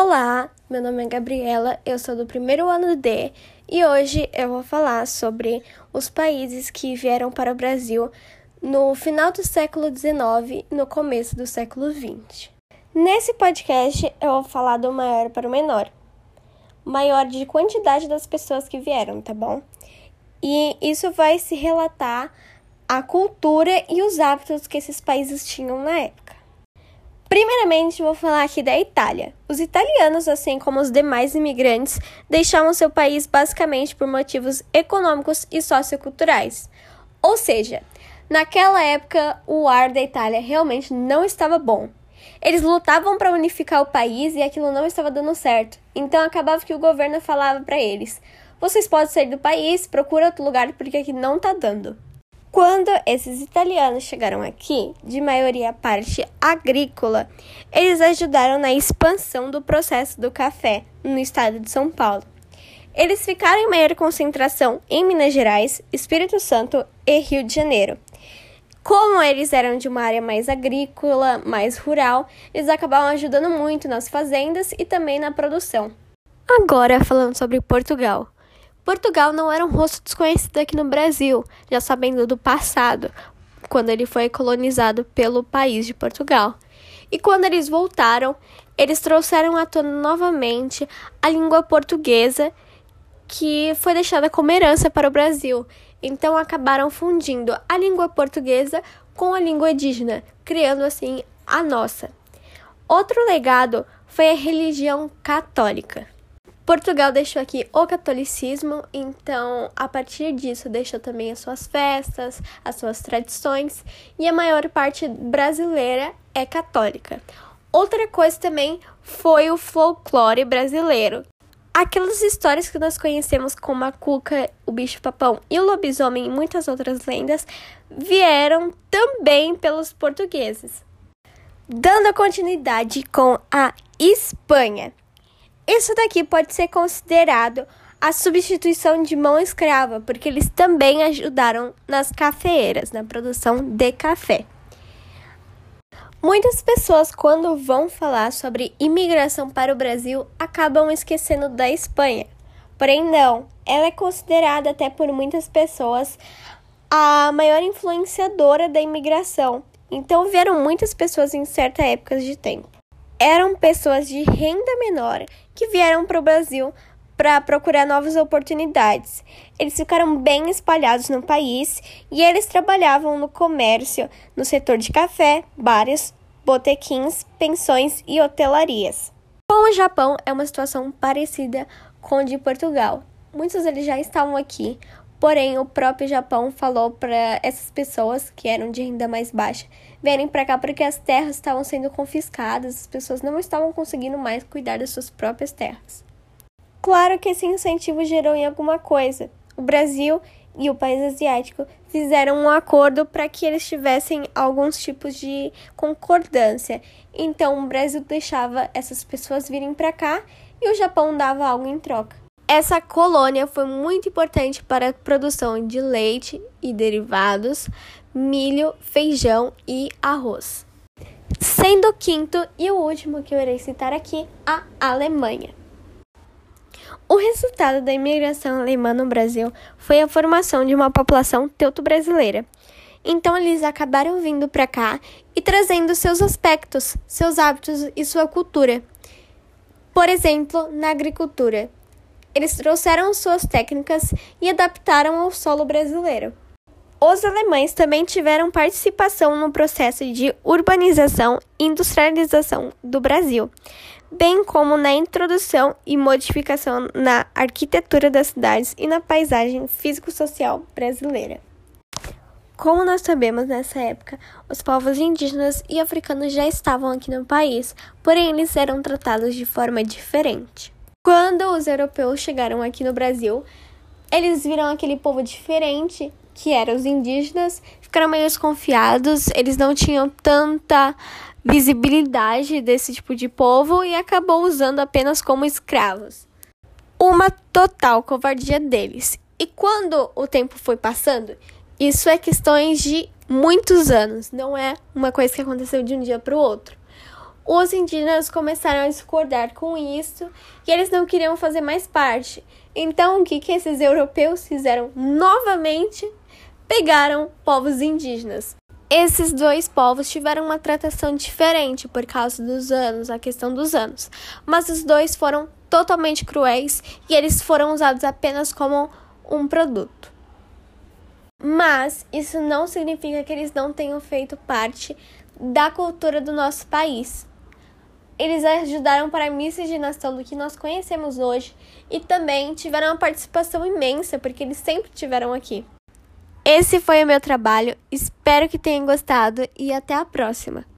Olá, meu nome é Gabriela, eu sou do primeiro ano D e hoje eu vou falar sobre os países que vieram para o Brasil no final do século XIX e no começo do século XX. Nesse podcast eu vou falar do maior para o menor, maior de quantidade das pessoas que vieram, tá bom? E isso vai se relatar a cultura e os hábitos que esses países tinham na época. Primeiramente, vou falar aqui da Itália. Os italianos, assim como os demais imigrantes, deixavam seu país basicamente por motivos econômicos e socioculturais. Ou seja, naquela época o ar da Itália realmente não estava bom. Eles lutavam para unificar o país e aquilo não estava dando certo. Então acabava que o governo falava para eles: "Vocês podem sair do país, procura outro lugar porque aqui não está dando". Quando esses italianos chegaram aqui, de maioria parte agrícola, eles ajudaram na expansão do processo do café no estado de São Paulo. Eles ficaram em maior concentração em Minas Gerais, Espírito Santo e Rio de Janeiro. Como eles eram de uma área mais agrícola, mais rural, eles acabavam ajudando muito nas fazendas e também na produção. Agora, falando sobre Portugal. Portugal não era um rosto desconhecido aqui no Brasil, já sabendo do passado, quando ele foi colonizado pelo país de Portugal. E quando eles voltaram, eles trouxeram à tona novamente a língua portuguesa, que foi deixada como herança para o Brasil. Então acabaram fundindo a língua portuguesa com a língua indígena, criando assim a nossa. Outro legado foi a religião católica. Portugal deixou aqui o catolicismo, então a partir disso deixou também as suas festas, as suas tradições, e a maior parte brasileira é católica. Outra coisa também foi o folclore brasileiro. Aquelas histórias que nós conhecemos como a cuca, o bicho-papão e o lobisomem e muitas outras lendas vieram também pelos portugueses. Dando continuidade com a Espanha. Isso daqui pode ser considerado a substituição de mão escrava, porque eles também ajudaram nas cafeeiras, na produção de café. Muitas pessoas, quando vão falar sobre imigração para o Brasil, acabam esquecendo da Espanha. Porém, não, ela é considerada até por muitas pessoas a maior influenciadora da imigração. Então, vieram muitas pessoas em certa época de tempo eram pessoas de renda menor que vieram para o Brasil para procurar novas oportunidades. Eles ficaram bem espalhados no país e eles trabalhavam no comércio, no setor de café, bares, botequins, pensões e hotelarias. Com o Japão é uma situação parecida com a de Portugal. Muitos deles já estavam aqui, Porém, o próprio Japão falou para essas pessoas que eram de renda mais baixa virem para cá porque as terras estavam sendo confiscadas, as pessoas não estavam conseguindo mais cuidar das suas próprias terras. Claro que esse incentivo gerou em alguma coisa. O Brasil e o país asiático fizeram um acordo para que eles tivessem alguns tipos de concordância. Então, o Brasil deixava essas pessoas virem para cá e o Japão dava algo em troca. Essa colônia foi muito importante para a produção de leite e derivados, milho, feijão e arroz. Sendo o quinto e o último que eu irei citar aqui, a Alemanha. O resultado da imigração alemã no Brasil foi a formação de uma população teuto-brasileira. Então eles acabaram vindo para cá e trazendo seus aspectos, seus hábitos e sua cultura. Por exemplo, na agricultura, eles trouxeram suas técnicas e adaptaram ao solo brasileiro. Os alemães também tiveram participação no processo de urbanização e industrialização do Brasil, bem como na introdução e modificação na arquitetura das cidades e na paisagem físico-social brasileira. Como nós sabemos, nessa época, os povos indígenas e africanos já estavam aqui no país, porém eles eram tratados de forma diferente. Quando os europeus chegaram aqui no Brasil, eles viram aquele povo diferente, que eram os indígenas, ficaram meio desconfiados, eles não tinham tanta visibilidade desse tipo de povo e acabou usando apenas como escravos. Uma total covardia deles. E quando o tempo foi passando, isso é questões de muitos anos, não é uma coisa que aconteceu de um dia para o outro os indígenas começaram a discordar com isso e eles não queriam fazer mais parte. Então, o que, que esses europeus fizeram novamente? Pegaram povos indígenas. Esses dois povos tiveram uma tratação diferente por causa dos anos, a questão dos anos, mas os dois foram totalmente cruéis e eles foram usados apenas como um produto. Mas isso não significa que eles não tenham feito parte da cultura do nosso país. Eles ajudaram para a miscigenação do que nós conhecemos hoje e também tiveram uma participação imensa, porque eles sempre estiveram aqui. Esse foi o meu trabalho, espero que tenham gostado e até a próxima!